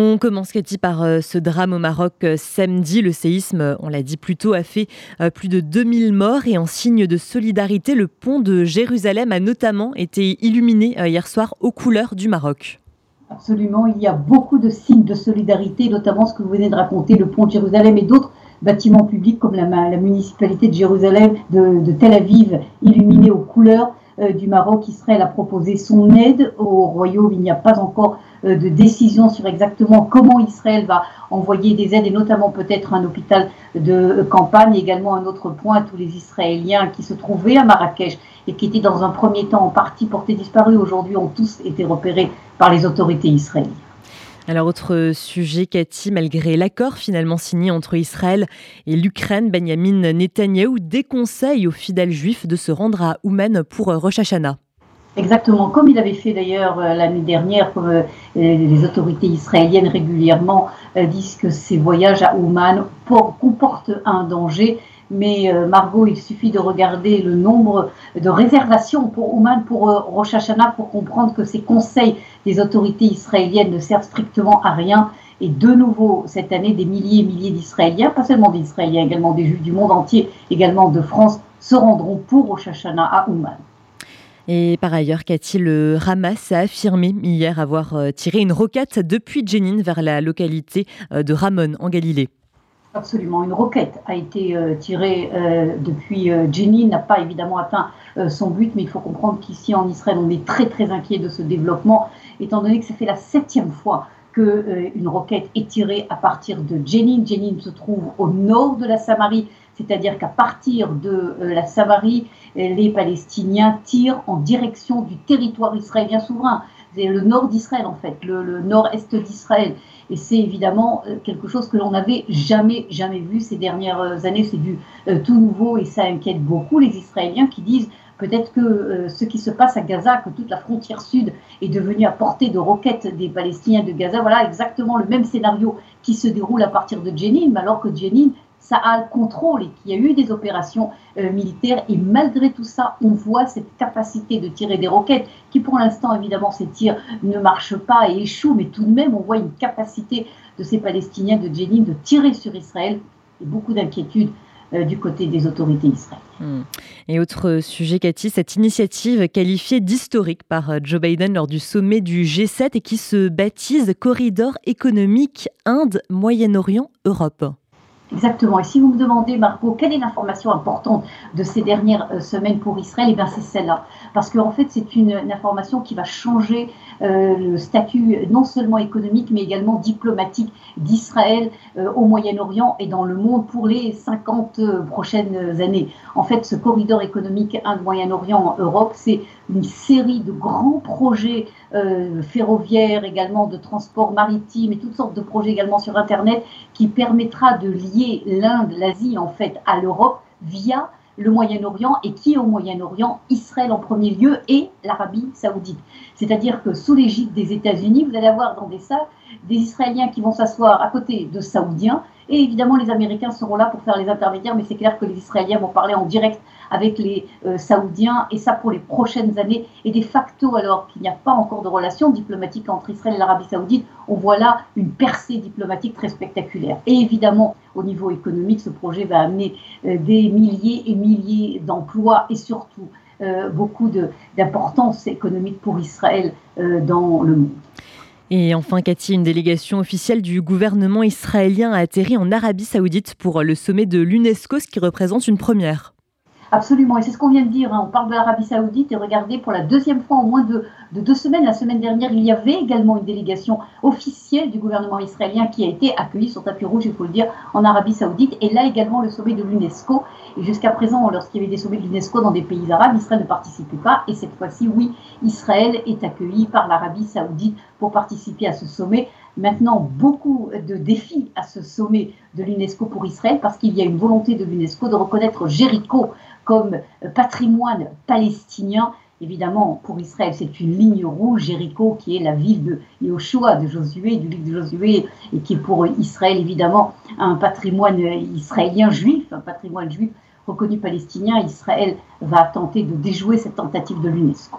On commence, Cathy, par euh, ce drame au Maroc euh, samedi. Le séisme, euh, on l'a dit plus tôt, a fait plus de 2000 morts et en signe de solidarité, le pont de Jérusalem a notamment été illuminé hier soir aux couleurs du Maroc. Absolument, il y a beaucoup de signes de solidarité, notamment ce que vous venez de raconter, le pont de Jérusalem et d'autres bâtiments publics comme la, municipalité de Jérusalem, de, Tel Aviv, illuminés aux couleurs du Maroc. Israël a proposé son aide au royaume. Il n'y a pas encore euh, de décision sur exactement comment Israël va envoyer des aides et notamment peut-être un hôpital de campagne, également un autre point, tous les Israéliens qui se trouvaient à Marrakech et qui étaient dans un premier temps en partie portés disparus, aujourd'hui ont tous été repérés par les autorités israéliennes. Alors, autre sujet, Cathy, malgré l'accord finalement signé entre Israël et l'Ukraine, Benjamin Netanyahou déconseille aux fidèles juifs de se rendre à Ouman pour Rosh Hashanah. Exactement, comme il avait fait d'ailleurs euh, l'année dernière, comme euh, les autorités israéliennes régulièrement euh, disent que ces voyages à Ouman comportent un danger. Mais Margot, il suffit de regarder le nombre de réservations pour Ouman, pour Rosh Hashanah, pour comprendre que ces conseils des autorités israéliennes ne servent strictement à rien. Et de nouveau, cette année, des milliers et milliers d'Israéliens, pas seulement d'Israéliens, également des Juifs du monde entier, également de France, se rendront pour Rosh Hashanah à Ouman. Et par ailleurs, Cathy, le Hamas a affirmé hier avoir euh, tiré une roquette depuis Jenin vers la localité euh, de Ramon en Galilée. Absolument, une roquette a été euh, tirée depuis Jenin, n'a pas évidemment atteint son but, mais il faut comprendre qu'ici en Israël, on est très très inquiet de ce développement, étant donné que ça fait la septième fois qu'une roquette est tirée à partir de Jenin. Jenin se trouve au nord de la Samarie, c'est-à-dire qu'à partir de la Samarie, les Palestiniens tirent en direction du territoire israélien souverain. C'est le nord d'Israël en fait, le, nord-est d'Israël. Et c'est évidemment euh, quelque chose que l'on n'avait jamais, jamais vu ces dernières années. C'est du euh, tout nouveau et ça inquiète beaucoup les Israéliens qui disent peut-être que euh, ce qui se passe à Gaza, que toute la frontière sud est devenue à portée de roquettes des Palestiniens de Gaza, voilà exactement le même scénario qui se déroule à partir de Jenin, alors que Jenin ça a le contrôle et qu'il y a eu des opérations euh, militaires. Et malgré tout ça, on voit cette capacité de tirer des roquettes qui, pour l'instant, évidemment, ces tirs ne marchent pas et échouent, mais tout de même, on voit une capacité de ces Palestiniens de Jenin de tirer sur Israël et beaucoup d'inquiétude euh, du côté des autorités israéliennes. Hmm. Et autre sujet, Cathy, cette initiative qualifiée d'historique par euh, Joe Biden lors du sommet du G7 et qui se baptise Corridor économique Inde, Moyen-Orient, Europe. Exactement. Et si vous me demandez, Marco, quelle est l'information importante de ces dernières euh, semaines pour Israël, eh bien c'est celle-là. Parce qu'en fait, c'est une, information qui va changer euh, le statut non seulement économique, mais également diplomatique d'Israël euh, au Moyen-Orient et dans le monde pour les 50 prochaines années. En fait, ce corridor économique Inde-Moyen-Orient-Europe, c'est une série de grands projets ferroviaires, également de transport maritime et toutes sortes de projets également sur Internet qui permettra de lier l'Inde, l'Asie en fait à l'Europe via le Moyen-Orient et qui au Moyen-Orient? Israël en premier lieu et l'Arabie saoudite. C'est-à-dire que sous l'égide des États-Unis, vous allez avoir dans des salles des Israéliens qui vont s'asseoir à côté de Saoudiens et évidemment les Américains seront là pour faire les intermédiaires, mais c'est clair que les Israéliens vont parler en direct avec les euh, Saoudiens et ça pour les prochaines années. Et de facto, alors qu'il n'y a pas encore de relation diplomatique entre Israël et l'Arabie saoudite, on voit là une percée diplomatique très spectaculaire. Et évidemment, au niveau économique, ce projet va amener euh, des milliers et milliers d'emplois et surtout euh, beaucoup d'importance économique pour Israël dans le monde. Et enfin, Cathy, une délégation officielle du gouvernement israélien a atterri en Arabie saoudite pour le sommet de l'UNESCO, ce qui représente une première. Absolument, et c'est ce qu'on vient de dire. Hein. On parle de l'Arabie Saoudite et regardez, pour la deuxième fois en moins de, deux semaines, la semaine dernière, il y avait également une délégation officielle du gouvernement israélien qui a été accueillie sur tapis rouge, il faut le dire, en Arabie Saoudite. Et là également le sommet de l'UNESCO. Et jusqu'à présent, lorsqu'il y avait des sommets de l'UNESCO dans des pays arabes, Israël ne participait pas. Et cette fois-ci, oui, Israël est accueilli par l'Arabie Saoudite pour participer à ce sommet maintenant beaucoup de défis à ce sommet de l'UNESCO pour Israël parce qu'il y a une volonté de l'UNESCO de reconnaître Jéricho comme patrimoine palestinien. Évidemment, pour Israël, c'est une ligne rouge, Jéricho, qui est la ville de Yoshua, de Josué, du livre de Josué, et qui est pour Israël, évidemment, un patrimoine israélien juif, un patrimoine juif reconnu palestinien. Israël va tenter de déjouer cette tentative de l'UNESCO.